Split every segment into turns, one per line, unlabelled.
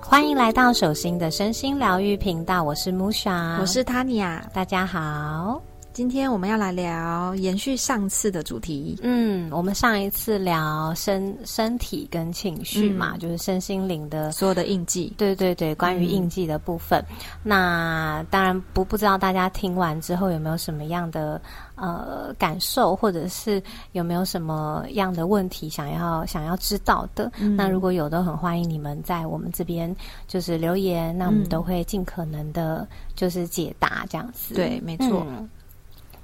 欢迎来到手心的身心疗愈频道，我是木莎，
我是 Tanya，
大家好。
今天我们要来聊延续上次的主题。
嗯，我们上一次聊身身体跟情绪嘛，就是身心灵的
所有的印记。
对对对，关于印记的部分。那当然不不知道大家听完之后有没有什么样的呃感受，或者是有没有什么样的问题想要想要知道的。那如果有，都很欢迎你们在我们这边就是留言，那我们都会尽可能的，就是解答这样子。
对，没错。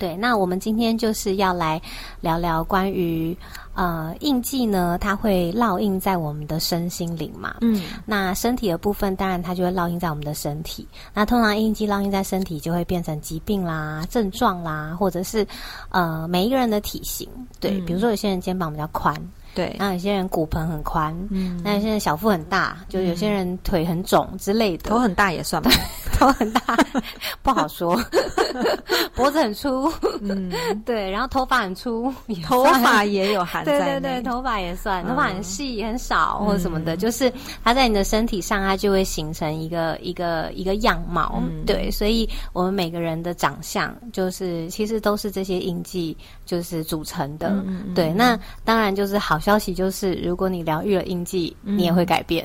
对，那我们今天就是要来聊聊关于呃印记呢，它会烙印在我们的身心灵嘛。嗯，那身体的部分，当然它就会烙印在我们的身体。那通常印记烙印在身体，就会变成疾病啦、症状啦，或者是呃每一个人的体型。对，比如说有些人肩膀比较宽。
对，
那有些人骨盆很宽，嗯，那有些人小腹很大，就有些人腿很肿之类的。
头很大也算吧，
头很大 不好说。脖子很粗，嗯，对，然后头发很粗，
头发也有含在
对对对，头发也算，头发很细很少或者什么的，就是它在你的身体上，它就会形成一个一个一个样貌。对，所以我们每个人的长相，就是其实都是这些印记就是组成的。对，那当然就是好。消息就是，如果你疗愈了印记，你也会改变。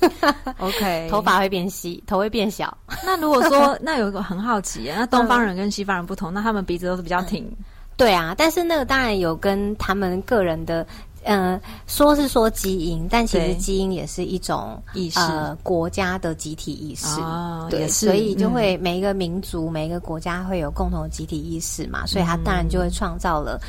OK，
头发会变细，头会变小。
那如果说，那有一个很好奇，那东方人跟西方人不同，那他们鼻子都是比较挺。
对啊，但是那个当然有跟他们个人的，嗯，说是说基因，但其实基因也是一种
意识，
国家的集体意识。对，所以就会每一个民族、每一个国家会有共同的集体意识嘛，所以它当然就会创造了。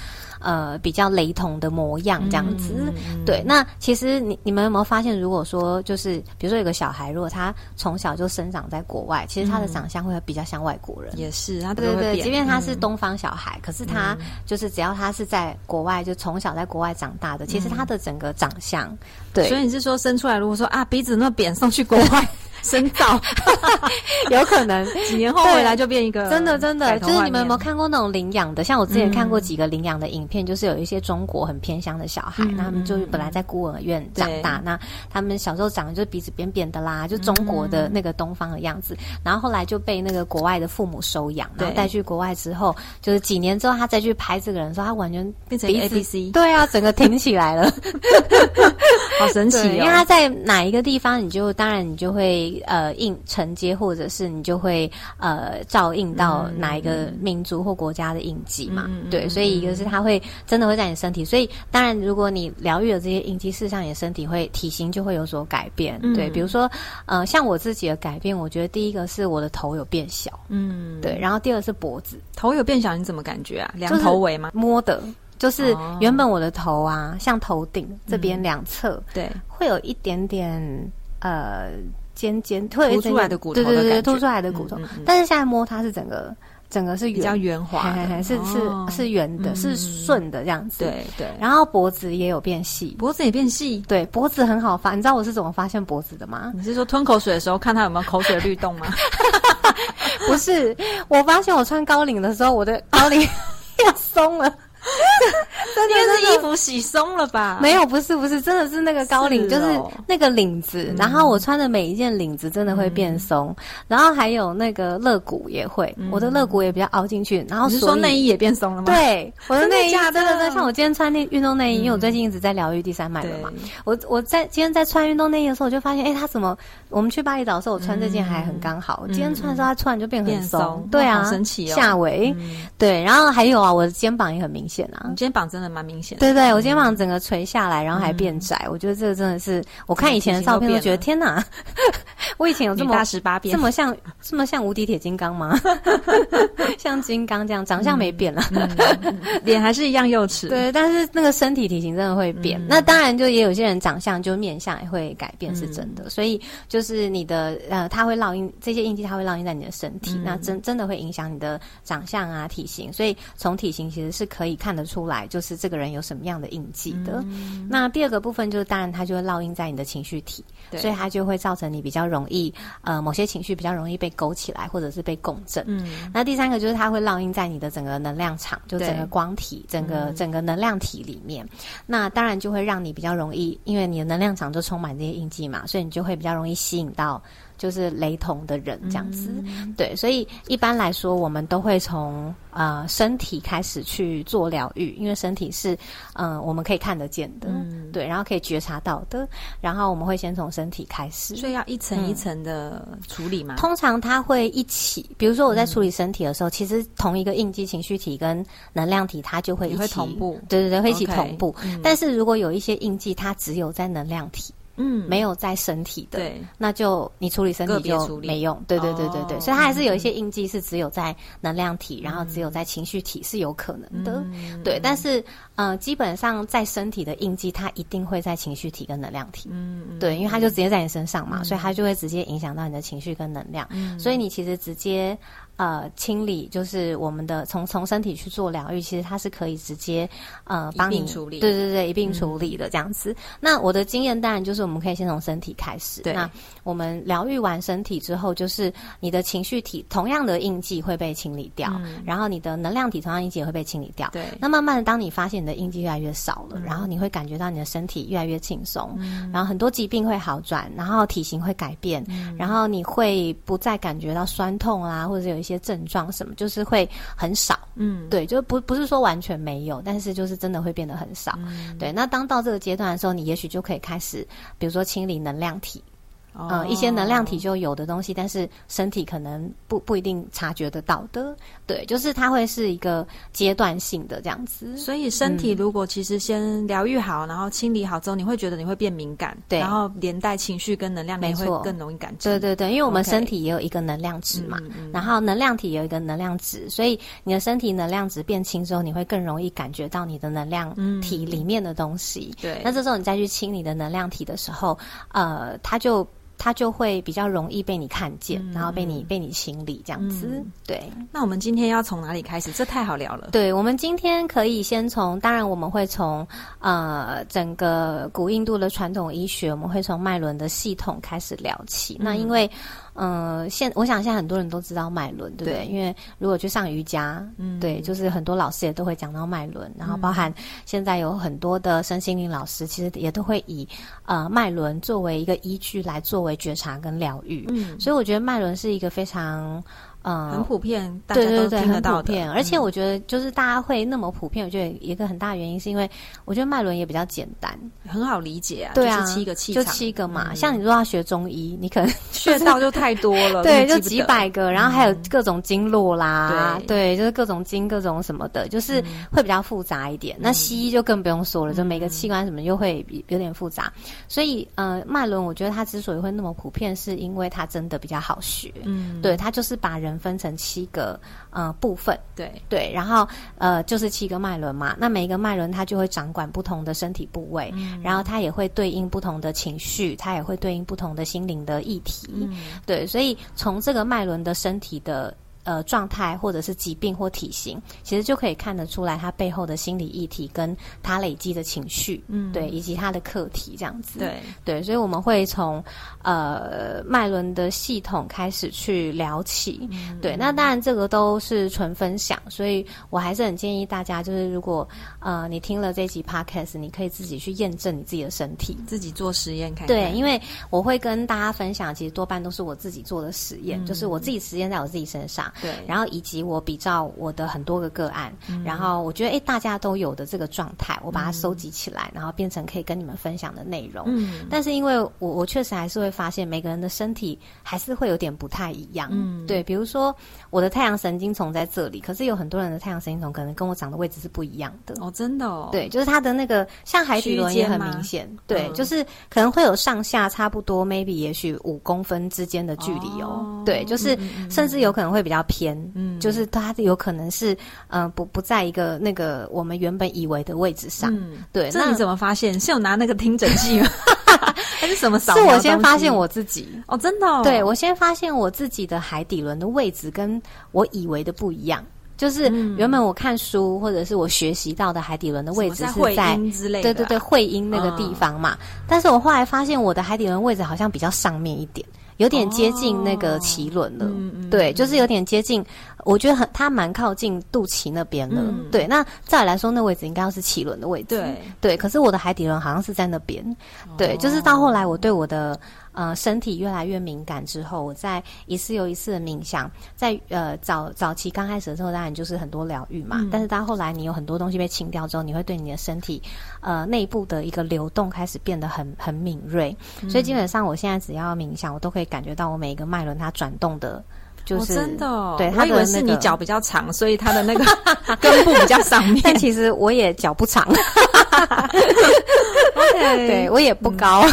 呃，比较雷同的模样这样子，对。那其实你你们有没有发现，如果说就是比如说有个小孩，如果他从小就生长在国外，其实他的长相会比较像外国人。
也是，他
对对，即便他是东方小孩，可是他就是只要他是在国外，就从小在国外长大的，其实他的整个长相，对。
所以你是说生出来，如果说啊鼻子那么扁，送去国外。深造，
有可能。
几年后回来就变一个
真的真的，就是你们有没有看过那种领养的？像我之前看过几个领养的影片，就是有一些中国很偏乡的小孩，那他们就是本来在孤儿院长大，那他们小时候长得就是鼻子扁扁的啦，就中国的那个东方的样子，然后后来就被那个国外的父母收养，然后带去国外之后，就是几年之后他再去拍这个人，的时候他完全
变成 A B C，
对啊，整个挺起来了，
好神奇哦！
因为他在哪一个地方，你就当然你就会。呃，印承接，或者是你就会呃照应到哪一个民族或国家的印记嘛？对，所以一个是它会真的会在你身体，所以当然如果你疗愈了这些印记，事实上你的身体会体型就会有所改变。对，比如说呃，像我自己的改变，我觉得第一个是我的头有变小，嗯，对，然后第二是脖子，
头有变小，你怎么感觉啊？两头围吗？
摸的，就是原本我的头啊，像头顶这边两侧，
对，
会有一点点呃。尖尖凸
出来的骨
头，对对对，凸出来的骨头。但是现在摸它是整个，整个是
比较圆滑，
是是是圆的，是顺的这样子。
对对。
然后脖子也有变细，
脖子也变细。
对，脖子很好发。你知道我是怎么发现脖子的吗？
你是说吞口水的时候看它有没有口水律动吗？
不是，我发现我穿高领的时候，我的高领 要松了。
真的是衣服洗松了吧？
没有，不是，不是，真的是那个高领，就是那个领子。然后我穿的每一件领子真的会变松，然后还有那个肋骨也会，我的肋骨也比较凹进去。然后
你是说内衣也变松了吗？
对，我的内衣真的像我今天穿那运动内衣，因为我最近一直在疗愈第三脉了嘛。我我在今天在穿运动内衣的时候，我就发现，哎，它怎么？我们去巴厘岛的时候，我穿这件还很刚好。今天穿的时候，它突然就变很松。对啊，
神奇哦。
下围，对，然后还有啊，我的肩膀也很明显啊。
你肩膀真的蛮明显。
对对，我肩膀整个垂下来，然后还变窄。我觉得这个真的是，我看以前的照片都觉得天哪，我以前有这么
大十八变，
这么像这么像无敌铁金刚吗？像金刚这样，长相没变了，
脸还是一样幼齿。
对，但是那个身体体型真的会变。那当然，就也有些人长相就面相也会改变，是真的。所以就。是你的呃，它会烙印这些印记，它会烙印在你的身体，那真真的会影响你的长相啊、体型。所以从体型其实是可以看得出来，就是。这个人有什么样的印记的。那第二个部分就是，当然它就会烙印在你的情绪体，所以它就会造成你比较容易呃某些情绪比较容易被勾起来，或者是被共振。嗯，那第三个就是它会烙印在你的整个能量场，就整个光体、整个整个能量体里面。那当然就会让你比较容易，因为你的能量场就充满这些印记嘛，所以你就会比较容易吸引到。就是雷同的人这样子，对，所以一般来说，我们都会从呃身体开始去做疗愈，因为身体是嗯我们可以看得见的，嗯对，然后可以觉察到的，然后我们会先从身体开始，
所以要一层一层的处理嘛。
通常它会一起，比如说我在处理身体的时候，其实同一个应激情绪体跟能量体，它就会一起
同步，
对对对，会一起同步。但是如果有一些印记，它只有在能量体。嗯，没有在身体的，
对，
那就你处理身体就没用，对对对对对，所以它还是有一些印记是只有在能量体，然后只有在情绪体是有可能的，对，但是嗯，基本上在身体的印记，它一定会在情绪体跟能量体，嗯，对，因为它就直接在你身上嘛，所以它就会直接影响到你的情绪跟能量，所以你其实直接。呃，清理就是我们的从从身体去做疗愈，其实它是可以直接呃帮你
处理，
对对对，一并处理的这样子。那我的经验当然就是我们可以先从身体开始。那我们疗愈完身体之后，就是你的情绪体同样的印记会被清理掉，然后你的能量体同样印记也会被清理掉。
对。
那慢慢的，当你发现你的印记越来越少了，然后你会感觉到你的身体越来越轻松，然后很多疾病会好转，然后体型会改变，然后你会不再感觉到酸痛啊，或者有一些。些症状什么就是会很少，嗯，对，就不不是说完全没有，但是就是真的会变得很少，对。那当到这个阶段的时候，你也许就可以开始，比如说清理能量体。嗯，一些能量体就有的东西，但是身体可能不不一定察觉得到的。对，就是它会是一个阶段性的这样子。
所以身体如果其实先疗愈好，然后清理好之后，你会觉得你会变敏感，对，然后连带情绪跟能量你会更容易感知。
对对对，因为我们身体也有一个能量值嘛，然后能量体有一个能量值，所以你的身体能量值变轻之后，你会更容易感觉到你的能量体里面的东西。
对，
那这时候你再去清理的能量体的时候，呃，它就。它就会比较容易被你看见，然后被你被你清理这样子。对，
那我们今天要从哪里开始？这太好聊了。
对，我们今天可以先从，当然我们会从呃整个古印度的传统医学，我们会从脉轮的系统开始聊起。那因为。嗯，现我想现在很多人都知道脉轮，对不对？因为如果去上瑜伽，嗯，对，就是很多老师也都会讲到脉轮，然后包含现在有很多的身心灵老师，其实也都会以呃脉轮作为一个依据来作为觉察跟疗愈。嗯，所以我觉得脉轮是一个非常。
嗯，很普遍，对对对，
很普遍。而且我觉得，就是大家会那么普遍，我觉得一个很大的原因是因为，我觉得脉轮也比较简单，
很好理解啊。
对啊，
七个气
就七个嘛。像你说要学中医，你可能
穴道就太多了，
对，就几百个，然后还有各种经络啦，对，就是各种经、各种什么的，就是会比较复杂一点。那西医就更不用说了，就每个器官什么又会有点复杂。所以，呃，脉轮我觉得它之所以会那么普遍，是因为它真的比较好学。嗯，对，它就是把人。分成七个呃部分，
对。
对，然后呃就是七个脉轮嘛，那每一个脉轮它就会掌管不同的身体部位，然后它也会对应不同的情绪，它也会对应不同的心灵的议题，对，所以从这个脉轮的身体的。呃，状态或者是疾病或体型，其实就可以看得出来他背后的心理议题跟他累积的情绪，嗯，对，以及他的课题这样子，
对。
对，所以我们会从呃脉轮的系统开始去聊起，对，那当然这个都是纯分享，所以我还是很建议大家，就是如果呃你听了这集 podcast，你可以自己去验证你自己的身体，
自己做实验看，
对，因为我会跟大家分享，其实多半都是我自己做的实验，就是我自己实验在我自己身上。
对，
然后以及我比照我的很多个个案，然后我觉得哎，大家都有的这个状态，我把它收集起来，然后变成可以跟你们分享的内容。嗯，但是因为我我确实还是会发现每个人的身体还是会有点不太一样。嗯，对，比如说我的太阳神经丛在这里，可是有很多人的太阳神经丛可能跟我长的位置是不一样的。
哦，真的哦。
对，就是它的那个像海底轮也很明显。对，就是可能会有上下差不多，maybe 也许五公分之间的距离哦。对，就是甚至有可能会比较。偏，嗯，就是它有可能是，嗯，不不在一个那个我们原本以为的位置上，嗯，对。
那你怎么发现？是有拿那个听诊器 吗？还是什么？是
我先发现我自己
哦，真的，
对我先发现我自己的海底轮的位置跟我以为的不一样。就是原本我看书或者是我学习到的海底轮的位置是在对对对会阴那个地方嘛，但是我后来发现我的海底轮位置好像比较上面一点。有点接近那个脐轮了，对，就是有点接近，我觉得很，它蛮靠近肚脐那边了，对。那再来说，那位置应该要是脐轮的位置，对，对。可是我的海底轮好像是在那边，对，就是到后来我对我的。呃，身体越来越敏感之后，我在一次又一次的冥想，在呃早早期刚开始的时候，当然就是很多疗愈嘛。但是到后来，你有很多东西被清掉之后，你会对你的身体呃内部的一个流动开始变得很很敏锐。所以基本上，我现在只要冥想，我都可以感觉到我每一个脉轮它转动的。就是
真的，
对，
他以为是你脚比较长，所以他的那个 根部比较上面。
但其实我也脚不长，对我也不高。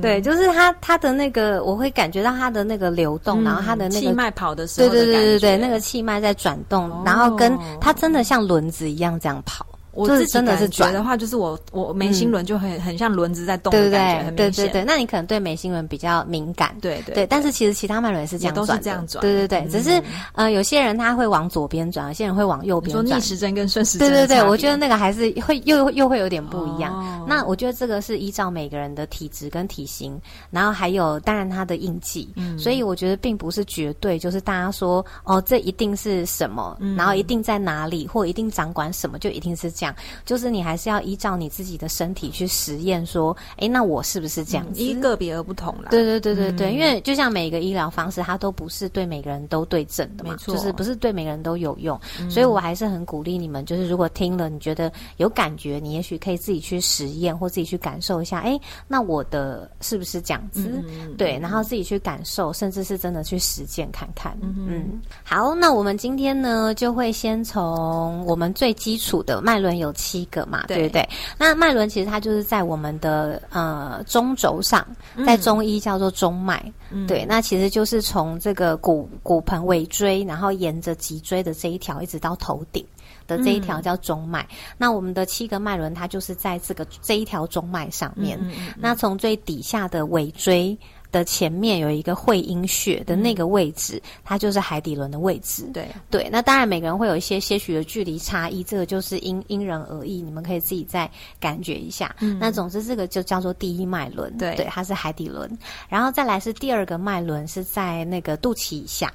对，就是他他的那个，我会感觉到他的那个流动，然后他的那个
气脉跑的时候，
对对对对对，那个气脉在转动，然后跟它真的像轮子一样这样跑。
我自己真的是转的话，就是我我眉心轮就很很像轮子在动的感觉，
对对对。那你可能对眉心轮比较敏感，
对对对。
但是其实其他脉轮是这样转，都是
这样转，
对对对。只是呃，有些人他会往左边转，有些人会往右边转。
说逆时针跟顺时针，
对对对。我觉得那个还是会又又会有点不一样。那我觉得这个是依照每个人的体质跟体型，然后还有当然他的印记，所以我觉得并不是绝对，就是大家说哦，这一定是什么，然后一定在哪里，或一定掌管什么，就一定是这样，就是你。还是要依照你自己的身体去实验，说，哎，那我是不是这样子？
依个别而不同啦。
对对对对对，因为就像每一个医疗方式，它都不是对每个人都对症的嘛，就是不是对每个人都有用。所以我还是很鼓励你们，就是如果听了你觉得有感觉，你也许可以自己去实验或自己去感受一下，哎，那我的是不是这样子？对，然后自己去感受，甚至是真的去实践看看。嗯，好，那我们今天呢，就会先从我们最基础的脉轮有七个嘛。对不对，那脉轮其实它就是在我们的呃中轴上，在中医叫做中脉。对，那其实就是从这个骨骨盆尾椎，然后沿着脊椎的这一条，一直到头顶的这一条叫中脉。那我们的七个脉轮，它就是在这个这一条中脉上面。那从最底下的尾椎。的前面有一个会阴穴的那个位置，它就是海底轮的位置。
对
对，那当然每个人会有一些些许的距离差异，这个就是因因人而异，你们可以自己再感觉一下。那总之这个就叫做第一脉轮，对，它是海底轮，然后再来是第二个脉轮是在那个肚脐以下。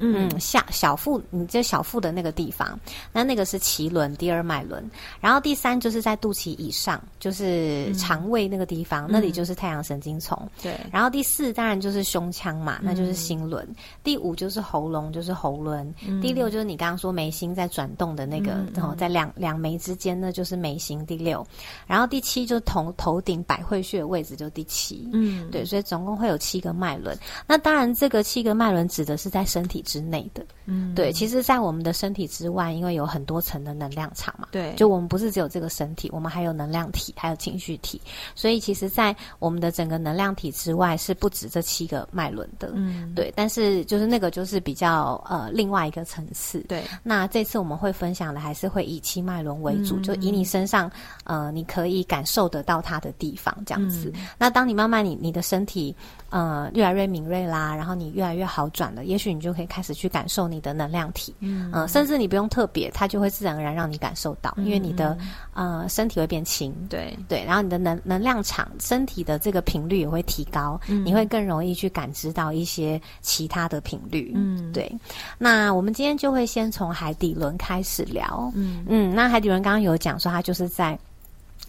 嗯，下小腹，你这小腹的那个地方，那那个是脐轮，第二脉轮。然后第三就是在肚脐以上，就是肠胃那个地方，那里就是太阳神经丛。
对。
然后第四当然就是胸腔嘛，那就是心轮。第五就是喉咙，就是喉轮。第六就是你刚刚说眉心在转动的那个，然后在两两眉之间，那就是眉心。第六。然后第七就是头头顶百会穴的位置，就第七。嗯，对，所以总共会有七个脉轮。那当然，这个七个脉轮指的是在身体。之内的，嗯，对，其实，在我们的身体之外，因为有很多层的能量场嘛，
对，
就我们不是只有这个身体，我们还有能量体，还有情绪体，所以，其实，在我们的整个能量体之外，是不止这七个脉轮的，嗯，对，但是，就是那个就是比较呃另外一个层次，
对。
那这次我们会分享的还是会以七脉轮为主，就以你身上呃你可以感受得到它的地方这样子。那当你慢慢你你的身体呃越来越敏锐啦，然后你越来越好转了，也许你就可以。开始去感受你的能量体，嗯，甚至你不用特别，它就会自然而然让你感受到，因为你的呃身体会变轻，
对。
对，然后你的能能量场，身体的这个频率也会提高，你会更容易去感知到一些其他的频率，嗯，对。那我们今天就会先从海底轮开始聊，嗯。嗯，那海底轮刚刚有讲说它就是在。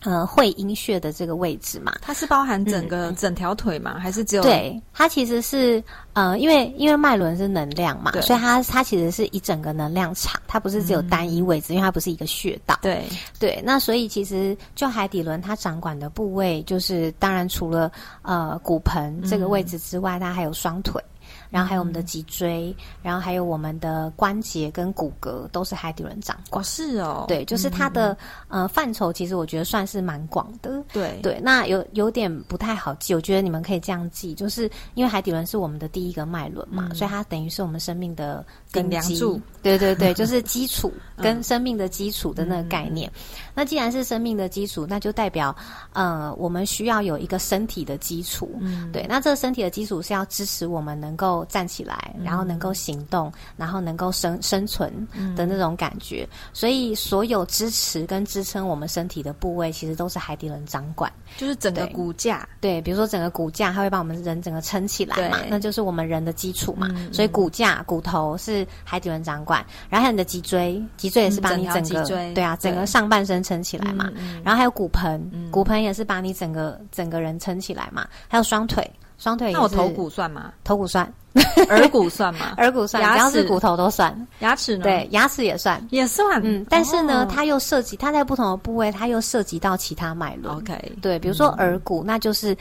呃，会阴穴的这个位置嘛，
它是包含整个整条腿吗？还是只有？
对，它其实是呃，因为因为脉轮是能量嘛，所以它它其实是一整个能量场，它不是只有单一位置，因为它不是一个穴道。
对
对，那所以其实就海底轮它掌管的部位，就是当然除了呃骨盆这个位置之外，它还有双腿。然后还有我们的脊椎，然后还有我们的关节跟骨骼，都是海底轮掌管。
是哦，
对，就是它的呃范畴，其实我觉得算是蛮广的。
对
对，那有有点不太好记，我觉得你们可以这样记，就是因为海底轮是我们的第一个脉轮嘛，所以它等于是我们生命的根基。对对对，就是基础跟 生命的基础的那个概念。那既然是生命的基础，那就代表呃，我们需要有一个身体的基础。嗯，对，那这个身体的基础是要支持我们能够。够站起来，然后能够行动，然后能够生生存的那种感觉。所以，所有支持跟支撑我们身体的部位，其实都是海底轮掌管，
就是整个骨架。
对，比如说整个骨架，它会把我们人整个撑起来嘛，那就是我们人的基础嘛。所以骨架、骨头是海底轮掌管，然后还有你的脊椎，脊椎也是把你整个对啊，整个上半身撑起来嘛。然后还有骨盆，骨盆也是把你整个整个人撑起来嘛。还有双腿。双腿，
那我头骨算吗？
头骨算，
耳骨算吗？
耳骨算，只要是骨头都算。
牙齿呢？
对，牙齿也算，
也算。
嗯，但是呢，它又涉及，它在不同的部位，它又涉及到其他脉轮。
OK，
对，比如说耳骨，那就是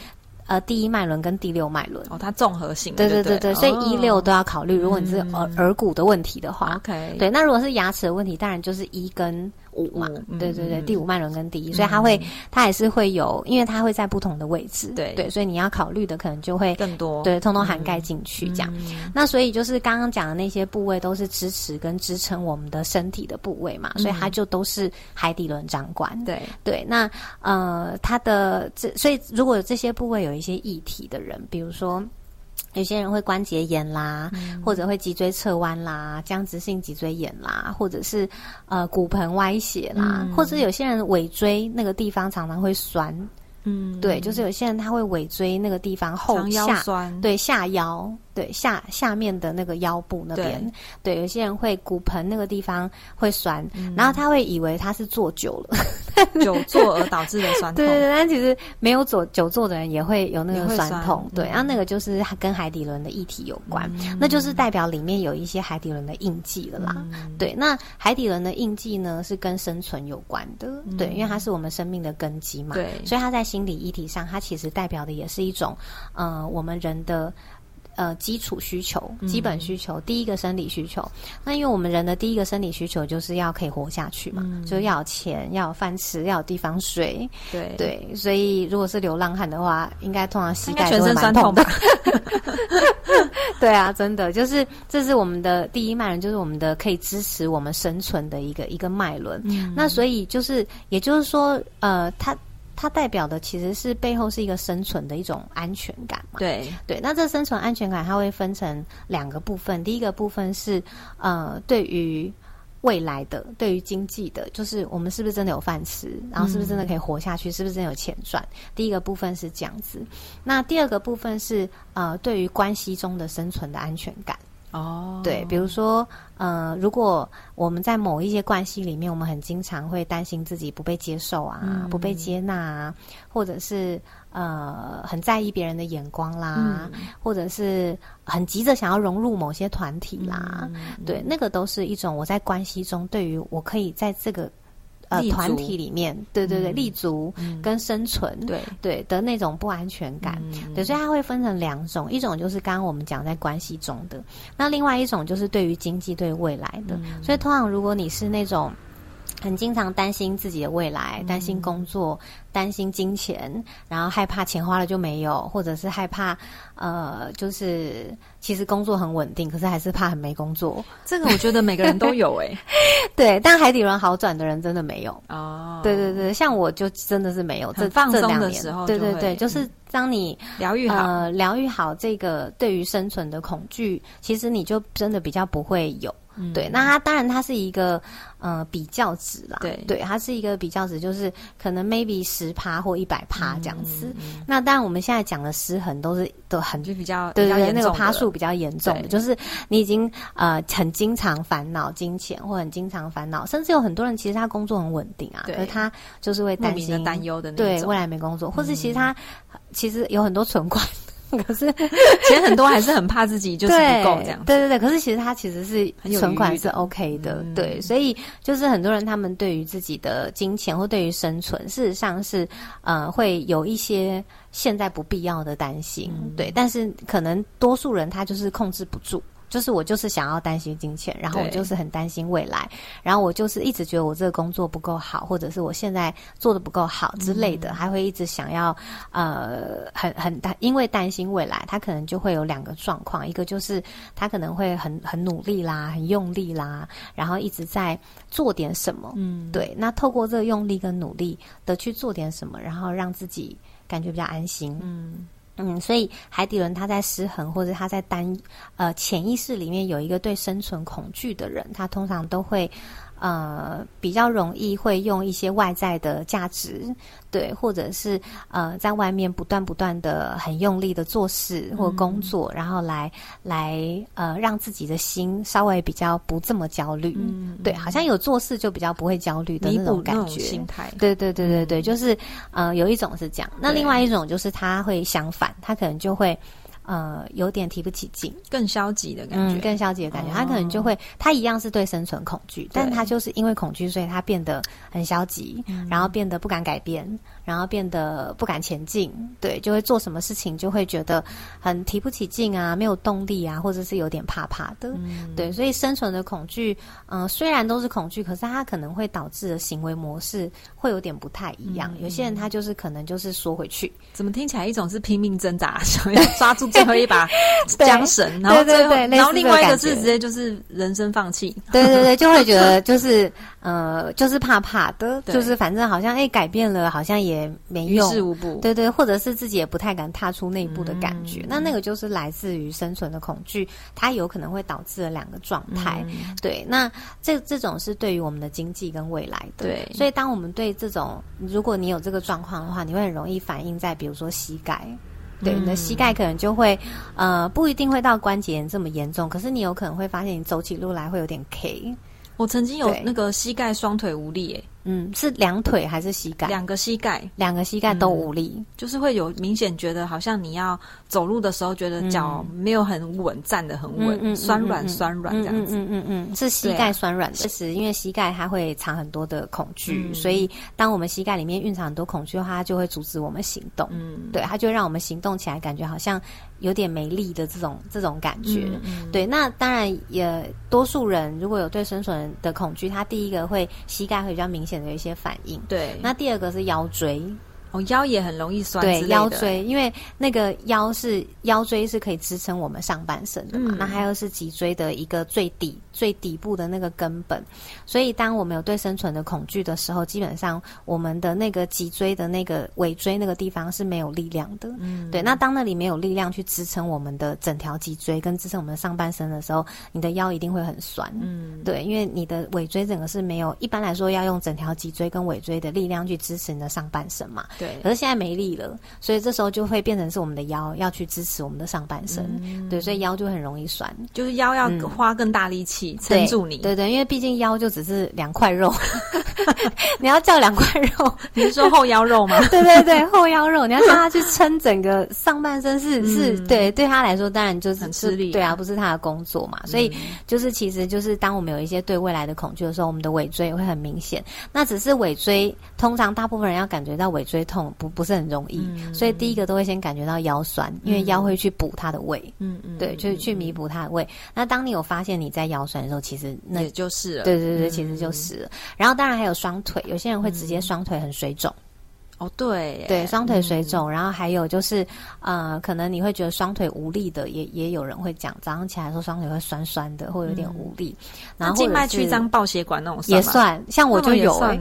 呃第一脉轮跟第六脉轮。
哦，它综合性。
对对对对，所以一六都要考虑。如果你是耳耳骨的问题的话
，OK，
对。那如果是牙齿的问题，当然就是一跟。五嘛，对对对，第五脉轮跟第一，所以它会，它还是会有，因为它会在不同的位置，
对
对，所以你要考虑的可能就会
更多，
对，通通涵盖进去这样。那所以就是刚刚讲的那些部位都是支持跟支撑我们的身体的部位嘛，所以它就都是海底轮掌管。
对
对，那呃，它的这，所以如果这些部位有一些异体的人，比如说。有些人会关节炎啦，或者会脊椎侧弯啦，僵直性脊椎炎啦，或者是呃骨盆歪斜啦，或者有些人尾椎那个地方常常会酸。嗯，对，就是有些人他会尾椎那个地方后下，对下腰。对下下面的那个腰部那边，对有些人会骨盆那个地方会酸，然后他会以为他是坐久了，
久坐而导致的酸痛。
对对，但其实没有坐久坐的人也会有那个酸痛。对，然后那个就是跟海底轮的议题有关，那就是代表里面有一些海底轮的印记了啦。对，那海底轮的印记呢是跟生存有关的，对，因为它是我们生命的根基嘛。
对，
所以它在心理议题上，它其实代表的也是一种，呃，我们人的。呃，基础需求、基本需求，第一个生理需求。那因为我们人的第一个生理需求就是要可以活下去嘛，就是要有钱，要有饭吃，要有地方睡。
对
对，所以如果是流浪汉的话，应该通常膝盖
全身酸痛
的。对啊，真的就是这是我们的第一脉轮，就是我们的可以支持我们生存的一个一个脉轮。那所以就是，也就是说，呃，它。它代表的其实是背后是一个生存的一种安全感嘛？
对
对，那这生存安全感它会分成两个部分，第一个部分是呃，对于未来的，对于经济的，就是我们是不是真的有饭吃，然后是不是真的可以活下去，是不是真的有钱赚？第一个部分是这样子，那第二个部分是呃，对于关系中的生存的安全感。
哦，
对，比如说，呃，如果我们在某一些关系里面，我们很经常会担心自己不被接受啊，不被接纳啊，或者是呃很在意别人的眼光啦，或者是很急着想要融入某些团体啦，对，那个都是一种我在关系中对于我可以在这个。呃，团体里面，对对对，立足跟生存，
对。
对的那种不安全感，对，所以它会分成两种，一种就是刚刚我们讲在关系中的，那另外一种就是对于经济对未来的，所以通常如果你是那种。很经常担心自己的未来，担心工作，担心金钱，然后害怕钱花了就没有，或者是害怕呃，就是其实工作很稳定，可是还是怕很没工作。
这个我觉得每个人都有哎，
对，但海底轮好转的人真的没有哦。对对对，像我就真的是没有。这
放松的时候，
对对对，就是当你
疗愈好，
疗愈好这个对于生存的恐惧，其实你就真的比较不会有。对，那它当然它是一个呃比较值啦，
对
对，它是一个比较值，就是可能 maybe 十趴或一百趴这样子。那当然我们现在讲的失衡都是都很
就比较
对对那个趴数比较严重的，就是你已经呃很经常烦恼金钱，或很经常烦恼，甚至有很多人其实他工作很稳定啊，可是他就是会担心
担忧的
对未来没工作，或是其实他其实有很多存款。可是，
其实很多还是很怕自己就是不够这样。
对对对，可是其实他其实是存款是 OK 的，对，所以就是很多人他们对于自己的金钱或对于生存，事实上是呃会有一些现在不必要的担心，对，但是可能多数人他就是控制不住。就是我就是想要担心金钱，然后我就是很担心未来，然后我就是一直觉得我这个工作不够好，或者是我现在做的不够好之类的，还会一直想要呃很很担，因为担心未来，他可能就会有两个状况，一个就是他可能会很很努力啦，很用力啦，然后一直在做点什么，嗯，对，那透过这个用力跟努力的去做点什么，然后让自己感觉比较安心，嗯。嗯，所以海底轮它在失衡，或者它在单呃潜意识里面有一个对生存恐惧的人，他通常都会。呃，比较容易会用一些外在的价值，对，或者是呃，在外面不断不断的很用力的做事或工作，然后来来呃，让自己的心稍微比较不这么焦虑，嗯，对，好像有做事就比较不会焦虑的那种感觉，
心态，
对对对对对，就是呃，有一种是这样，那另外一种就是他会相反，他可能就会。呃，有点提不起劲，
更消极的感觉，
更消极的感觉。他可能就会，他一样是对生存恐惧，但他就是因为恐惧，所以他变得很消极，然后变得不敢改变。然后变得不敢前进，对，就会做什么事情就会觉得很提不起劲啊，没有动力啊，或者是有点怕怕的，对，所以生存的恐惧，嗯，虽然都是恐惧，可是它可能会导致的行为模式会有点不太一样。有些人他就是可能就是缩回去，
怎么听起来一种是拼命挣扎，想要抓住最后一把 缰绳，然后最后，然后另外一个是直接就是人生放弃，
对对对，就会觉得就是 呃，就是怕怕的，就是反正好像哎改变了，好像也。没用，
于事无补。
对对，或者是自己也不太敢踏出那一步的感觉，那那个就是来自于生存的恐惧，它有可能会导致了两个状态。对，那这这种是对于我们的经济跟未来的。
对，
所以当我们对这种，如果你有这个状况的话，你会很容易反映在比如说膝盖，对，你的膝盖可能就会呃不一定会到关节炎这么严重，可是你有可能会发现你走起路来会有点 K。
我曾经有那个膝盖双腿无力，哎。
嗯，是两腿还是膝盖？
两个膝盖，
两个膝盖都无力，
就是会有明显觉得好像你要走路的时候，觉得脚没有很稳，站得很稳，酸软酸软这样子。
嗯嗯嗯，是膝盖酸软，确实，因为膝盖它会藏很多的恐惧，所以当我们膝盖里面蕴藏很多恐惧的话，它就会阻止我们行动。嗯，对，它就让我们行动起来感觉好像有点没力的这种这种感觉。对，那当然也多数人如果有对生存的恐惧，他第一个会膝盖会比较明显的有一些反应。
对，
那第二个是腰椎。
哦，腰也很容易酸。
对，腰椎，因为那个腰是腰椎是可以支撑我们上半身的嘛。那还有是脊椎的一个最底最底部的那个根本。所以，当我们有对生存的恐惧的时候，基本上我们的那个脊椎的那个尾椎那个地方是没有力量的。嗯，对。那当那里没有力量去支撑我们的整条脊椎跟支撑我们的上半身的时候，你的腰一定会很酸。嗯，对，因为你的尾椎整个是没有，一般来说要用整条脊椎跟尾椎的力量去支持你的上半身嘛。
对，
可是现在没力了，所以这时候就会变成是我们的腰要去支持我们的上半身，对，所以腰就很容易酸，
就是腰要花更大力气撑住你，
对对，因为毕竟腰就只是两块肉，你要叫两块肉，
你是说后腰肉吗？
对对对，后腰肉，你要叫他去撑整个上半身，是是，对，对他来说当然就是
很吃力，
对啊，不是他的工作嘛，所以就是其实就是当我们有一些对未来的恐惧的时候，我们的尾椎会很明显，那只是尾椎，通常大部分人要感觉到尾椎痛不？不是很容易，所以第一个都会先感觉到腰酸，因为腰会去补它的胃，嗯嗯，对，就是去弥补它的胃。那当你有发现你在腰酸的时候，其实那也
就是了，
对对对，其实就是了。然后当然还有双腿，有些人会直接双腿很水肿。
哦，对
对，双腿水肿，然后还有就是，呃，可能你会觉得双腿无力的，也也有人会讲，早上起来说双腿会酸酸的，会有点无力。
然后静脉曲张、爆血管那种
也算，像我就有
哦。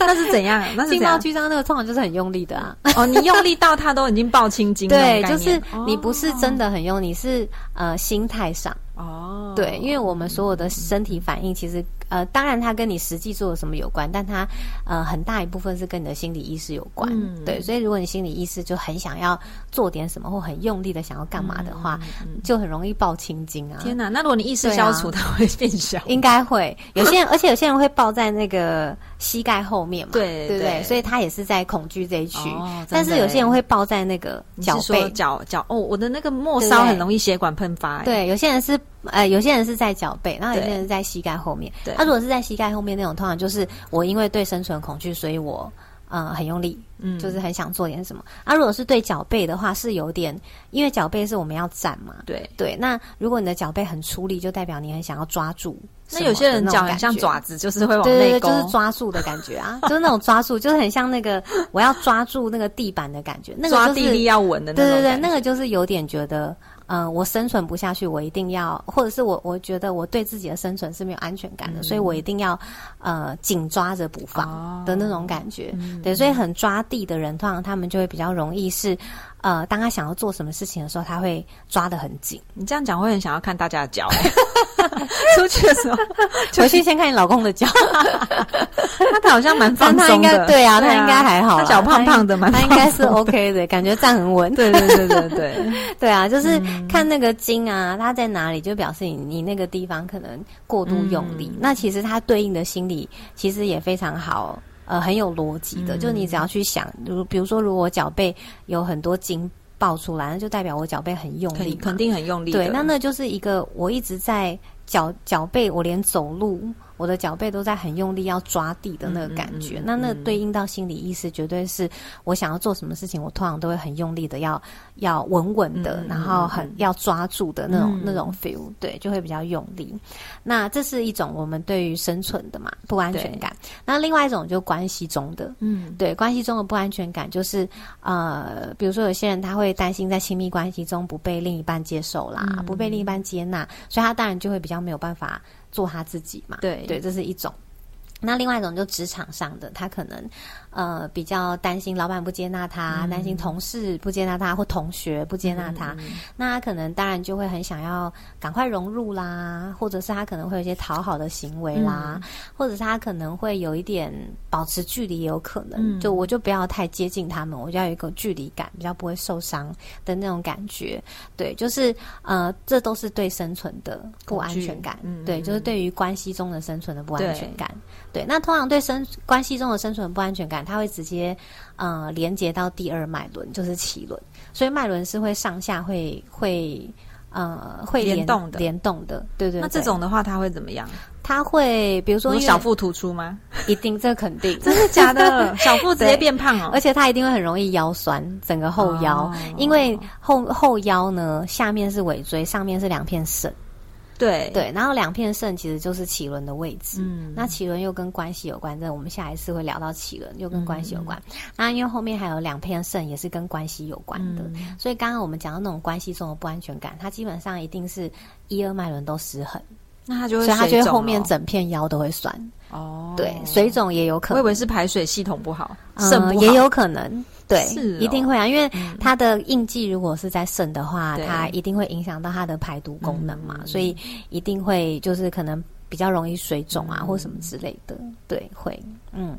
那是怎样？那是
静脉曲张那个通常就是很用力的啊。
哦，你用力到它都已经爆青筋。
对，就是你不是真的很用，你是呃心态上。哦，对，因为我们所有的身体反应，其实呃，当然它跟你实际做了什么有关，但它呃很大一部分是跟你的心理意识有关。对，所以如果你心理意识就很想要做点什么，或很用力的想要干嘛的话，就很容易爆青筋啊！
天哪，那如果你意识消除，它会变小？
应该会。有些人，而且有些人会爆在那个膝盖后面嘛，
对
对对，所以他也是在恐惧这一区。但是有些人会抱在那个脚背、
脚脚哦，我的那个末梢很容易血管喷发。
对，有些人是。呃，有些人是在脚背，然后有些人在膝盖后面。他如果是在膝盖后面那种，通常就是我因为对生存恐惧，所以我呃很用力，嗯，就是很想做点什么。啊，如果是对脚背的话，是有点，因为脚背是我们要站嘛，
对
对。那如果你的脚背很出力，就代表你很想要抓住。
那有些人脚很像爪子，就是会往内
勾，就是抓住的感觉啊，就是那种抓住，就是很像那个我要抓住那个地板的感觉，那个
抓地力要稳的那
种。对对对，那个就是有点觉得。嗯，我生存不下去，我一定要，或者是我我觉得我对自己的生存是没有安全感的，所以我一定要呃紧抓着不放的那种感觉。对，所以很抓地的人，通常他们就会比较容易是呃，当他想要做什么事情的时候，他会抓得很紧。
你这样讲，会很想要看大家的脚。出去的时候，
回去先看你老公的脚。
他好像蛮放松
的，对啊，他应该还好，他
脚胖胖的，蛮
他应该是 OK 的，感觉站很稳。
对对对对对，
对啊，就是看那个筋啊，它在哪里，就表示你你那个地方可能过度用力。那其实它对应的心理其实也非常好。呃，很有逻辑的，就你只要去想，如比如说，如果我脚背有很多筋爆出来，那就代表我脚背很用力，
肯定很用力。
对，那那就是一个我一直在脚脚背，我连走路。我的脚背都在很用力要抓地的那个感觉，那那对应到心理意识，绝对是我想要做什么事情，我通常都会很用力的要要稳稳的，然后很要抓住的那种那种 feel，对，就会比较用力。那这是一种我们对于生存的嘛不安全感。那另外一种就关系中的，嗯，对，关系中的不安全感就是呃，比如说有些人他会担心在亲密关系中不被另一半接受啦，不被另一半接纳，所以他当然就会比较没有办法。做他自己嘛，
对
对，这是一种。那另外一种就职场上的，他可能。呃，比较担心老板不接纳他，担心同事不接纳他，或同学不接纳他，那他可能当然就会很想要赶快融入啦，或者是他可能会有一些讨好的行为啦，或者是他可能会有一点保持距离，也有可能，就我就不要太接近他们，我就要有一个距离感，比较不会受伤的那种感觉。对，就是呃，这都是对生存的不安全感，对，就是对于关系中的生存的不安全感。对，那通常对生关系中的生存不安全感。它会直接呃连接到第二脉轮，就是脐轮，所以脉轮是会上下会会呃会
联动的，
联动的，对对。
那这种的话，它会怎么样？
它会比如说
小腹突出吗？
一定，这肯定，
真的假的？小腹直接变胖哦，
而且它一定会很容易腰酸，整个后腰，因为后后腰呢下面是尾椎，上面是两片肾。
对
对，然后两片肾其实就是脐轮的位置。嗯，那脐轮又跟关系有关，这我们下一次会聊到脐轮，又跟关系有关。那因为后面还有两片肾也是跟关系有关的，所以刚刚我们讲到那种关系中的不安全感，它基本上一定是一二脉轮都失衡，
那它就会，
所以它就会后面整片腰都会酸。哦，对，水肿也有可能，
我以为是排水系统不好，肾不好
也有可能。对，一定会啊，因为它的印记如果是在肾的话，它一定会影响到它的排毒功能嘛，所以一定会就是可能比较容易水肿啊，或什么之类的。对，会，嗯。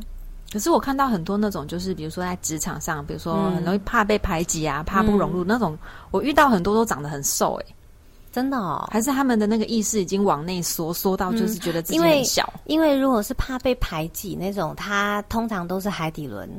可是我看到很多那种，就是比如说在职场上，比如说很容易怕被排挤啊，怕不融入那种，我遇到很多都长得很瘦，哎，
真的哦，
还是他们的那个意识已经往内缩，缩到就是觉得自己很小。
因为如果是怕被排挤那种，他通常都是海底轮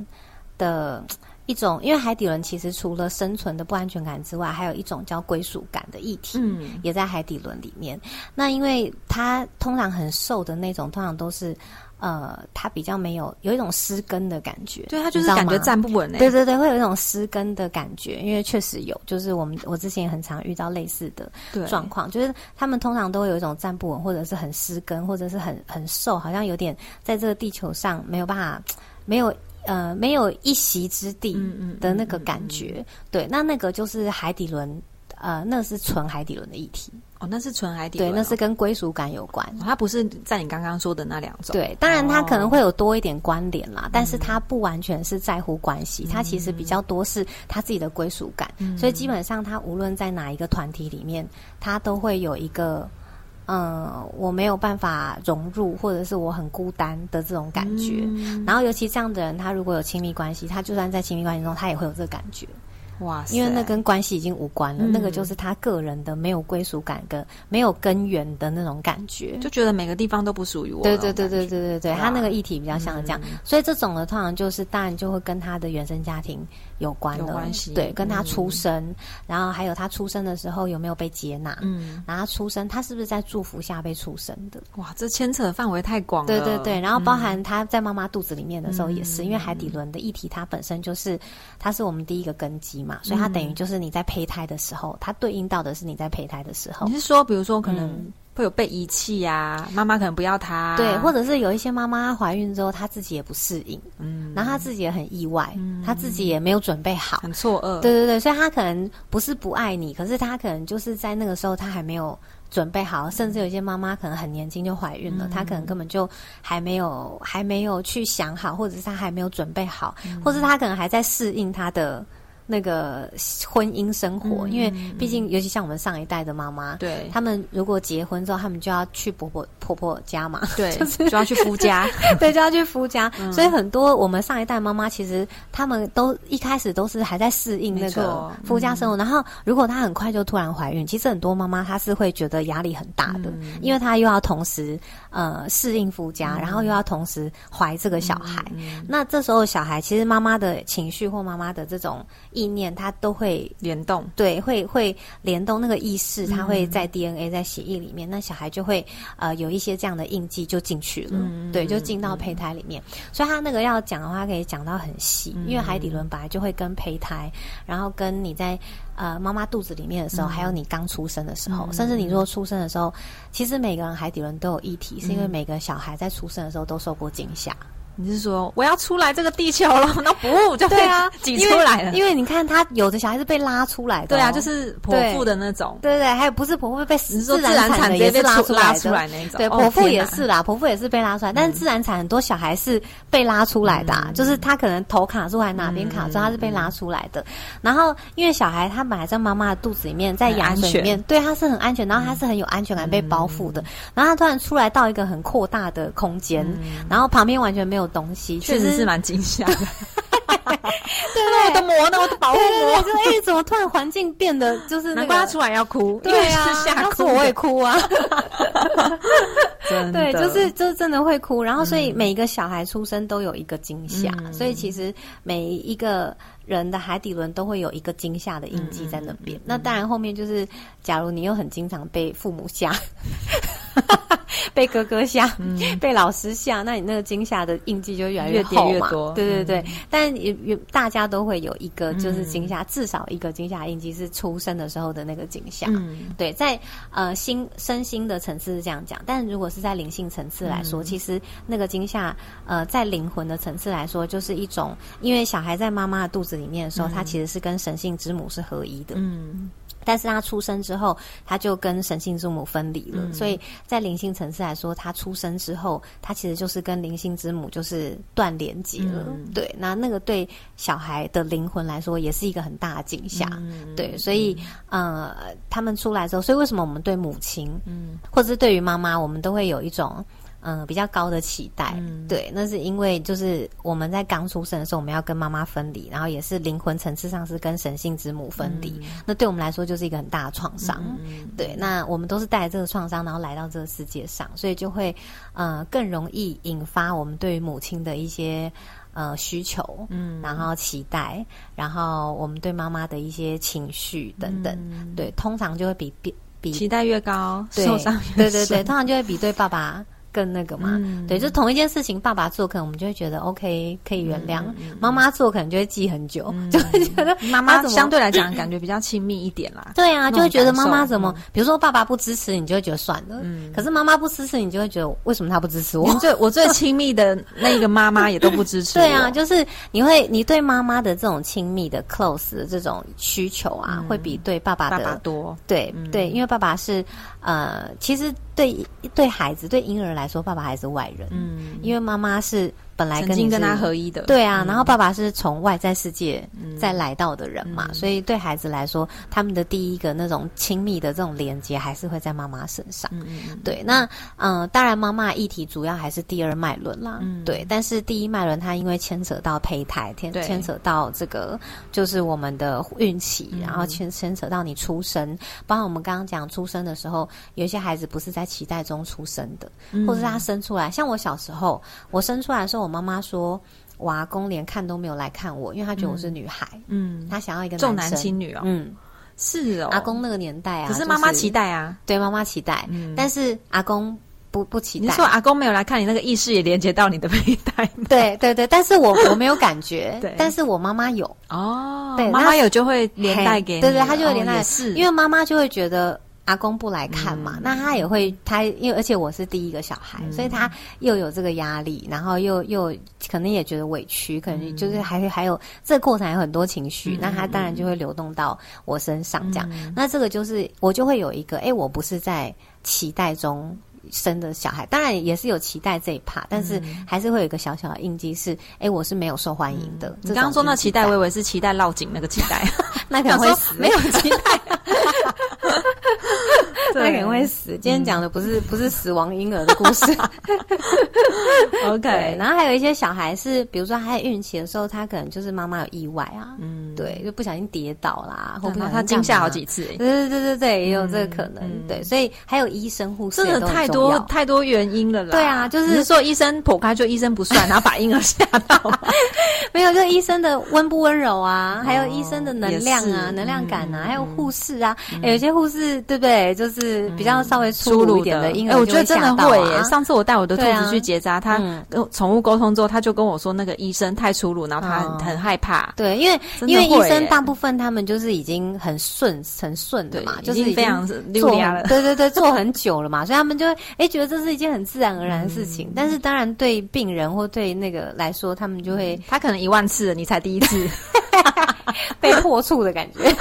的。一种，因为海底轮其实除了生存的不安全感之外，还有一种叫归属感的议题，嗯，也在海底轮里面。那因为它通常很瘦的那种，通常都是，呃，它比较没有有一种失根的感觉，
对，它就是感觉站不稳，
对对对，会有一种失根的感觉。因为确实有，就是我们我之前也很常遇到类似的状况，就是他们通常都会有一种站不稳，或者是很失根，或者是很很瘦，好像有点在这个地球上没有办法没有。呃，没有一席之地的那个感觉，对，那那个就是海底轮，呃，那是纯海底轮的议题。
哦，那是纯海底，
对，那是跟归属感有关。
它不是在你刚刚说的那两种。
对，当然它可能会有多一点关联啦，但是它不完全是在乎关系，它其实比较多是他自己的归属感。所以基本上，他无论在哪一个团体里面，他都会有一个。嗯，我没有办法融入，或者是我很孤单的这种感觉。然后，尤其这样的人，他如果有亲密关系，他就算在亲密关系中，他也会有这个感觉。哇，因为那跟关系已经无关了，那个就是他个人的没有归属感跟没有根源的那种感觉，
就觉得每个地方都不属于我。
对对对对对对对，他那个议题比较像这样，所以这种的通常就是当然就会跟他的原生家庭有关
的，关系，
对，跟他出生，然后还有他出生的时候有没有被接纳，嗯，然后出生他是不是在祝福下被出生的？
哇，这牵扯的范围太广了。
对对对，然后包含他在妈妈肚子里面的时候也是，因为海底轮的议题它本身就是它是我们第一个根基。嘛，所以它等于就是你在胚胎的时候，它对应到的是你在胚胎的时候。
你是说，比如说可能会有被遗弃呀，妈妈可能不要他，
对，或者是有一些妈妈怀孕之后，她自己也不适应，嗯，然后她自己也很意外，她自己也没有准备好，
很错愕，
对对对，所以她可能不是不爱你，可是她可能就是在那个时候她还没有。准备好，甚至有些妈妈可能很年轻就怀孕了，她可能根本就还没有还没有去想好，或者是她还没有准备好，或者她可能还在适应她的那个婚姻生活，因为毕竟尤其像我们上一代的妈妈，
对，
他们如果结婚之后，他们就要去婆婆婆婆家嘛，
对，就要去夫家，
对，就要去夫家，所以很多我们上一代妈妈其实他们都一开始都是还在适应那个夫家生活，然后如果她很快就突然怀孕，其实很多妈妈她是会觉得压力很大的，因为她又要同时呃适应夫家，然后又要同时怀这个小孩，那这时候小孩其实妈妈的情绪或妈妈的这种意念，她都会
联动，
对，会会联动那个意识，它会在 DNA 在血液里面，那小孩就会呃有一些这样的印记就进去了，对，就进到胚胎里面，所以他那个要讲的话可以讲到很细，因为海底轮本来就会跟胚胎，然后跟你在。呃，妈妈肚子里面的时候，还有你刚出生的时候，甚至你如果出生的时候，其实每个人海底轮都有议题，是因为每个小孩在出生的时候都受过惊吓。
你是说我要出来这个地球了？那不就
对啊，
挤出来了？
因为你看，他有的小孩是被拉出来的，
对啊，就是剖腹的那种，
对对，还有不是剖腹被
自
然产的也是拉出
来那种，
对，剖腹也是啦，剖腹也是被拉出来，但是自然产很多小孩是被拉出来的啊，就是他可能头卡住还哪边卡住，他是被拉出来的。然后因为小孩他本来在妈妈的肚子里面，在羊水里面，对，他是很安全，然后他是很有安全感被包覆的。然后他突然出来到一个很扩大的空间，然后旁边完全没有东西，
确实。是蛮惊吓的，
对
我的膜呢？我的保护膜，
就哎，怎么突然环境变得就是
难怪他出来要哭，
对啊，
吓哭
我也哭啊，
对，
就是就是真的会哭。然后，所以每一个小孩出生都有一个惊吓，所以其实每一个人的海底轮都会有一个惊吓的印记在那边。那当然，后面就是假如你又很经常被父母吓。被哥哥吓，被老师吓，那你那个惊吓的印记就越来越厚嘛？对对对，但也也大家都会有一个就是惊吓，至少一个惊吓印记是出生的时候的那个惊吓。对，在呃心身心的层次是这样讲，但如果是在灵性层次来说，其实那个惊吓呃在灵魂的层次来说，就是一种，因为小孩在妈妈的肚子里面的时候，他其实是跟神性之母是合一的。嗯。但是他出生之后，他就跟神性之母分离了。所以在灵性层次来说，他出生之后，他其实就是跟灵性之母就是断连接了。对，那那个对小孩的灵魂来说，也是一个很大的惊吓。对，所以呃，他们出来之后，所以为什么我们对母亲，嗯，或者是对于妈妈，我们都会有一种。嗯，比较高的期待，对，那是因为就是我们在刚出生的时候，我们要跟妈妈分离，然后也是灵魂层次上是跟神性之母分离，那对我们来说就是一个很大的创伤，对，那我们都是带着这个创伤，然后来到这个世界上，所以就会呃更容易引发我们对于母亲的一些呃需求，嗯，然后期待，然后我们对妈妈的一些情绪等等，对，通常就会比比比
期待越高，受伤
对对对，通常就会比对爸爸。更那个嘛，对，就同一件事情，爸爸做可能我们就会觉得 OK 可以原谅，妈妈做可能就会记很久，就会觉得
妈妈相对来讲感觉比较亲密一点啦。
对啊，就会觉得妈妈怎么，比如说爸爸不支持你，就会觉得算了。嗯，可是妈妈不支持你，就会觉得为什么他不支持我？
最我最亲密的那个妈妈也都不支持。
对啊，就是你会你对妈妈的这种亲密的 close 的这种需求啊，会比对爸爸的
多。
对对，因为爸爸是呃，其实。对对孩子对婴儿来说，爸爸还是外人。嗯，因为妈妈是本来跟
跟他合一的。
对啊，然后爸爸是从外在世界再来到的人嘛，所以对孩子来说，他们的第一个那种亲密的这种连接，还是会在妈妈身上。对，那嗯，当然妈妈议题主要还是第二脉轮啦。嗯。对，但是第一脉轮它因为牵扯到胚胎，牵牵扯到这个就是我们的孕期，然后牵牵扯到你出生，包括我们刚刚讲出生的时候，有一些孩子不是在。脐带中出生的，或者是他生出来，像我小时候，我生出来的时候，我妈妈说，我阿公连看都没有来看我，因为他觉得我是女孩，嗯，他想要一个
重男轻女哦，嗯，是哦，
阿公那个年代啊，
可是妈妈期待啊，
对，妈妈期待，嗯。但是阿公不不期待。
你说阿公没有来看你，那个意识也连接到你的胚胎，
对对对，但是我 我没有感觉，对，但是我妈妈有。
哦，对，妈妈有就会连带给，
对对，他就会连带，是。因为妈妈就会觉得。阿公不来看嘛，那他也会，他因为而且我是第一个小孩，所以他又有这个压力，然后又又可能也觉得委屈，可能就是还还有这个过程有很多情绪，那他当然就会流动到我身上，这样，那这个就是我就会有一个，哎，我不是在期待中。生的小孩，当然也是有期待这一趴，但是还是会有一个小小的印记是，哎，我是没有受欢迎的。
你刚刚说那期待，我以为是期待落井那个期待，
那可能会死，
没有期待。
那可能会死。今天讲的不是不是死亡婴儿的故事。OK，然后还有一些小孩是，比如说他在孕期的时候，他可能就是妈妈有意外啊，嗯，对，就不小心跌倒啦，或者
他惊吓好几次。
对对对对对，也有这个可能。对，所以还有医生护士，
真的太多太多原因了啦。
对啊，
就是说医生剖开就医生不算，然后把婴儿吓到。
没有，就医生的温不温柔啊，还有医生的能量啊、能量感啊，还有护士啊，有些护士对不对？就是比较稍微粗鲁一点的婴儿，
我觉得真的会耶。上次我带我的兔子去结扎，他跟宠物沟通之后，他就跟我说那个医生太粗鲁，然后他很很害怕。
对，因为因为医生大部分他们就是已经很顺很顺的嘛，就是
非常
做了，对对对，做很久了嘛，所以他们就会哎觉得这是一件很自然而然的事情。但是当然对病人或对那个来说，他们就会
他可能一万次你才第一次
被破处的感觉。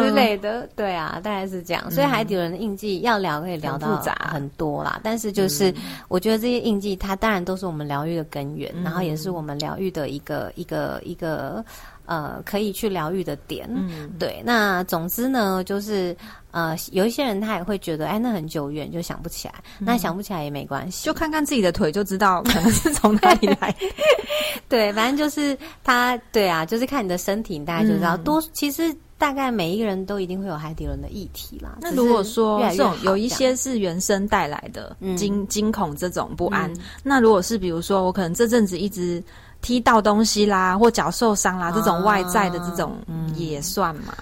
之类的，对啊，大概是这样。所以海底轮的印记要聊可以聊到很多啦，但是就是我觉得这些印记，它当然都是我们疗愈的根源，然后也是我们疗愈的一个一个一个呃可以去疗愈的点。嗯，对。那总之呢，就是呃有一些人他也会觉得，哎，那很久远就想不起来，那想不起来也没关系，
就看看自己的腿就知道可能是从哪里来。
对，反正就是他，对啊，就是看你的身体，大家就知道多其实。大概每一个人都一定会有海底轮的议题啦。
那如果说这种有一些是原生带来的惊惊恐这种不安，那如果是比如说我可能这阵子一直踢到东西啦，或脚受伤啦，这种外在的这种也算吗？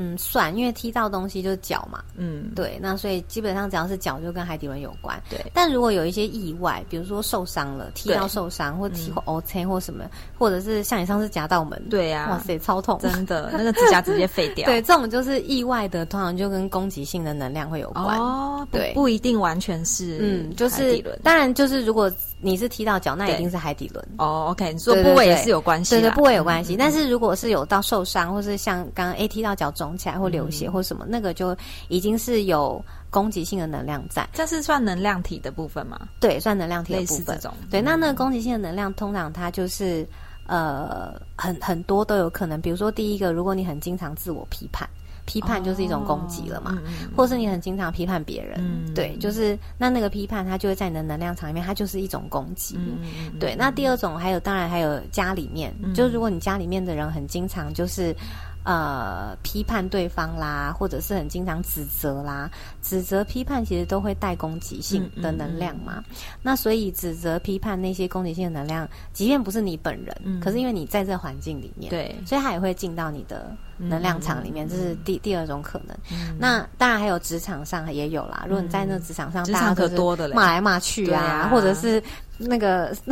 嗯，算，因为踢到东西就是脚嘛。嗯，对，那所以基本上只要是脚就跟海底轮有关。
对，
但如果有一些意外，比如说受伤了，踢到受伤，或踢或 O C 或什么，或者是像你上次夹到门，
对呀，
哇塞，超痛，
真的，那个指甲直接废掉。
对，这种就是意外的，通常就跟攻击性的能量会有关。哦，
对，不一定完全是，嗯，就是
当然就是如果。你是踢到脚，那一定是海底轮
哦。OK，你说部位也是有关系，
对对，部位有关系。但是如果是有到受伤，或是像刚刚 A 踢到脚肿起来或流血或什么，那个就已经是有攻击性的能量在。
这是算能量体的部分吗？
对，算能量体的部
分。这种
对，那那个攻击性的能量，通常它就是呃很很多都有可能。比如说第一个，如果你很经常自我批判。批判就是一种攻击了嘛，或是你很经常批判别人，对，就是那那个批判，它就会在你的能量场里面，它就是一种攻击。对，那第二种还有，当然还有家里面，就是如果你家里面的人很经常就是。呃，批判对方啦，或者是很经常指责啦，指责、批判其实都会带攻击性的能量嘛。那所以指责、批判那些攻击性的能量，即便不是你本人，可是因为你在这环境里面，
对，
所以它也会进到你的能量场里面。这是第第二种可能。那当然还有职场上也有啦。如果你在那职场上，大家可
多的
骂来骂去啊，或者是那个。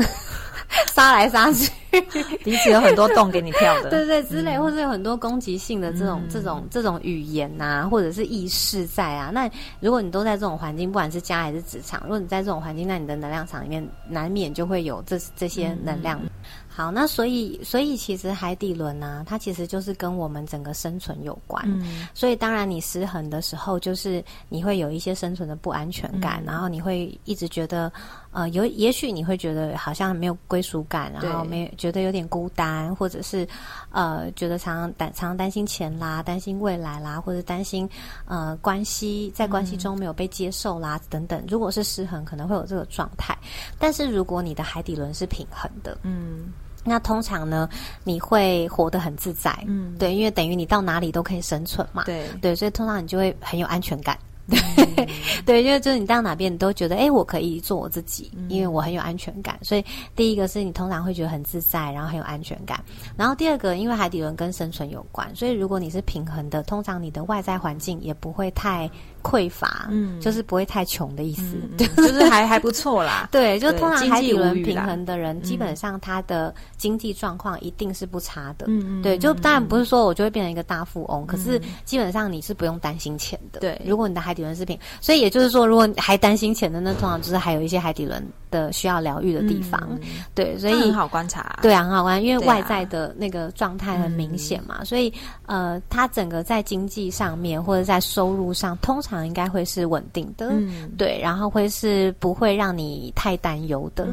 杀来杀去，
彼此有很多洞给你跳的，
对对之类，或者有很多攻击性的这种这种这种语言呐，或者是意识在啊。那如果你都在这种环境，不管是家还是职场，如果你在这种环境，那你的能量场里面难免就会有这这些能量。好，那所以，所以其实海底轮呢，它其实就是跟我们整个生存有关。嗯，所以当然你失衡的时候，就是你会有一些生存的不安全感，然后你会一直觉得，呃，有也许你会觉得好像没有归属感，然后没觉得有点孤单，或者是呃，觉得常常担常常担心钱啦，担心未来啦，或者担心呃关系在关系中没有被接受啦等等。如果是失衡，可能会有这个状态。但是如果你的海底轮是平衡的，嗯。那通常呢，你会活得很自在，嗯，对，因为等于你到哪里都可以生存嘛，
对，
对，所以通常你就会很有安全感。对，对，因为就是你到哪边，你都觉得，哎，我可以做我自己，因为我很有安全感。所以第一个是你通常会觉得很自在，然后很有安全感。然后第二个，因为海底轮跟生存有关，所以如果你是平衡的，通常你的外在环境也不会太匮乏，嗯，就是不会太穷的意思，
就是还还不错啦。
对，就通常海底轮平衡的人，基本上他的经济状况一定是不差的。嗯嗯，对，就当然不是说我就会变成一个大富翁，可是基本上你是不用担心钱的。
对，
如果你的海底轮是平，所以也就是说，如果还担心钱的，那通常就是还有一些海底轮的需要疗愈的地方。对，所以
很好观察。
对啊，很好观，因为外在的那个状态很明显嘛，所以呃，他整个在经济上面或者在收入上，通常应该会是稳定的。嗯，对，然后会是不会让你太担忧的。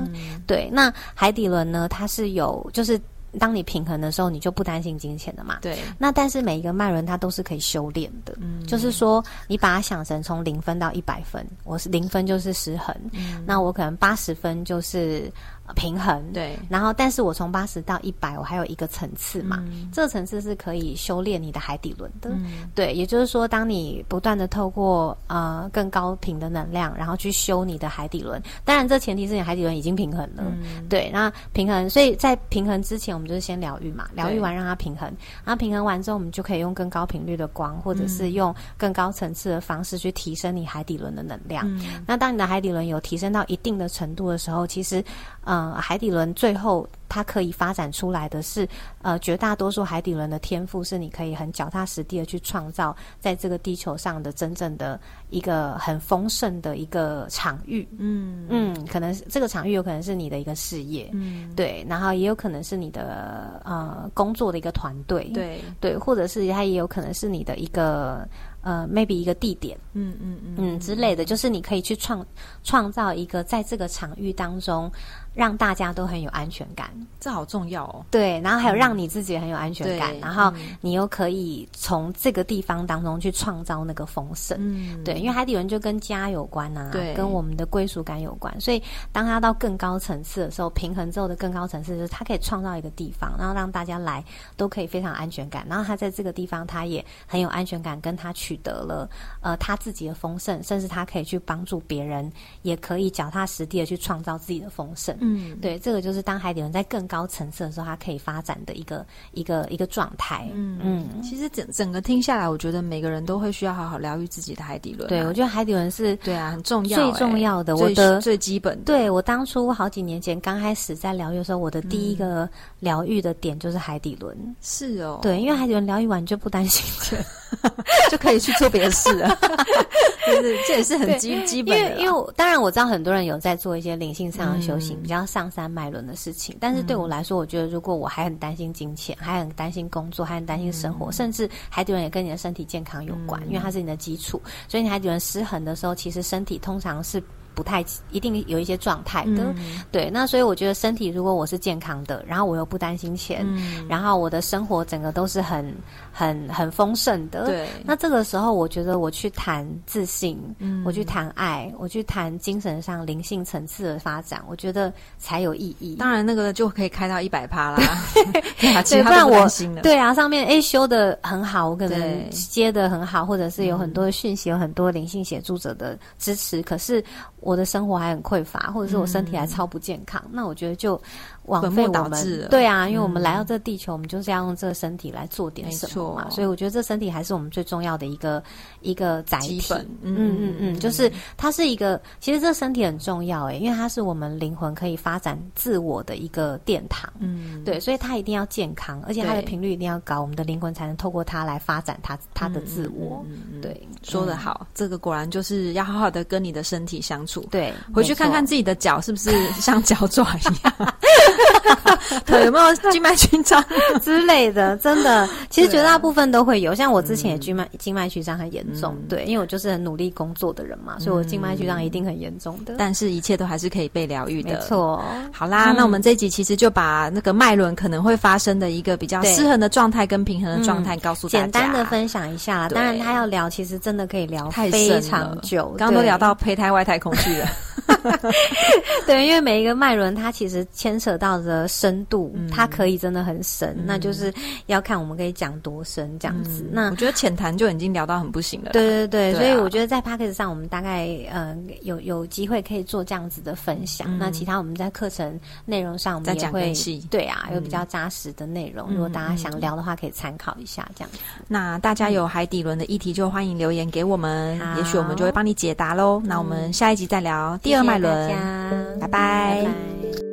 对，那海底轮呢？它是有就是。当你平衡的时候，你就不担心金钱的嘛。
对。
那但是每一个脉轮它都是可以修炼的，嗯，就是说你把它想成从零分到一百分，我是零分就是失衡，嗯，那我可能八十分就是。平衡。
对，
然后但是我从八十到一百，我还有一个层次嘛，这个层次是可以修炼你的海底轮的，对，也就是说，当你不断的透过呃更高频的能量，然后去修你的海底轮，当然这前提是你海底轮已经平衡了，对，那平衡，所以在平衡之前，我们就是先疗愈嘛，疗愈完让它平衡，然后平衡完之后，我们就可以用更高频率的光，或者是用更高层次的方式去提升你海底轮的能量。那当你的海底轮有提升到一定的程度的时候，其实。呃，海底轮最后它可以发展出来的是，呃，绝大多数海底轮的天赋是你可以很脚踏实地的去创造在这个地球上的真正的一个很丰盛的一个场域。嗯嗯，可能这个场域有可能是你的一个事业，嗯，对，然后也有可能是你的呃工作的一个团队，
对
对，或者是它也有可能是你的一个。呃，maybe 一个地点，嗯嗯嗯嗯之类的，就是你可以去创创造一个在这个场域当中。让大家都很有安全感，
这好重要哦。
对，然后还有让你自己很有安全感，然后你又可以从这个地方当中去创造那个丰盛。嗯，对，因为海底轮就跟家有关呐，对，跟我们的归属感有关。所以当他到更高层次的时候，平衡之后的更高层次，就是他可以创造一个地方，然后让大家来都可以非常安全感。然后他在这个地方，他也很有安全感，跟他取得了呃他自己的丰盛，甚至他可以去帮助别人，也可以脚踏实地的去创造自己的丰盛。嗯，对，这个就是当海底轮在更高层次的时候，它可以发展的一个一个一个状态。嗯
嗯，其实整整个听下来，我觉得每个人都会需要好好疗愈自己的海底轮。
对，我觉得海底轮是
对啊，很重要，
最重要的，我的
最基本。
对我当初好几年前刚开始在疗愈的时候，我的第一个疗愈的点就是海底轮。
是哦，
对，因为海底轮疗愈完就不担心了。
就可以去做别的事了，就是这也是很基基本的。
因为因为当然我知道很多人有在做一些灵性上的修行，比较上山脉轮的事情。但是对我来说，我觉得如果我还很担心金钱，还很担心工作，还很担心生活，甚至海底轮也跟你的身体健康有关，因为它是你的基础。所以你海底轮失衡的时候，其实身体通常是。不太一定有一些状态的，对，那所以我觉得身体如果我是健康的，然后我又不担心钱，然后我的生活整个都是很很很丰盛的，
对，
那这个时候我觉得我去谈自信，我去谈爱，我去谈精神上灵性层次的发展，我觉得才有意义。
当然那个就可以开到一百趴啦，
对，不然我对啊，上面哎修的很好，我可能接的很好，或者是有很多讯息，有很多灵性协助者的支持，可是。我的生活还很匮乏，或者是我身体还超不健康，那我觉得就。枉费我们对啊，因为我们来到这地球，我们就是要用这个身体来做点什么嘛，所以我觉得这身体还是我们最重要的一个一个载体。嗯嗯嗯，就是它是一个，其实这身体很重要诶，因为它是我们灵魂可以发展自我的一个殿堂。嗯，对，所以它一定要健康，而且它的频率一定要高，我们的灵魂才能透过它来发展它它的自我。对，
说得好，这个果然就是要好好的跟你的身体相处。
对，
回去看看自己的脚是不是像脚爪一样。哈哈哈 有没有静脉曲张
之类的？真的，其实绝大部分都会有。像我之前也静脉静脉曲张很严重，对，因为我就是很努力工作的人嘛，所以我静脉曲张一定很严重的。
但是，一切都还是可以被疗愈的。
没错。
好啦，那我们这一集其实就把那个脉轮可能会发生的一个比较失衡的状态跟平衡的状态告诉大
家，简单的分享一下。当然，他要聊，其实真的可以聊非常久。
刚刚都聊到胚胎外太空去了。
对，因为每一个脉轮，它其实牵扯到的深度，它可以真的很深，那就是要看我们可以讲多深这样子。那
我觉得浅谈就已经聊到很不行了。
对对对，所以我觉得在 p a c k a g e 上，我们大概呃有有机会可以做这样子的分享。那其他我们在课程内容上，我们也会对啊，有比较扎实的内容。如果大家想聊的话，可以参考一下这样子。
那大家有海底轮的议题，就欢迎留言给我们，也许我们就会帮你解答喽。那我们下一集再聊第二脉轮，拜拜。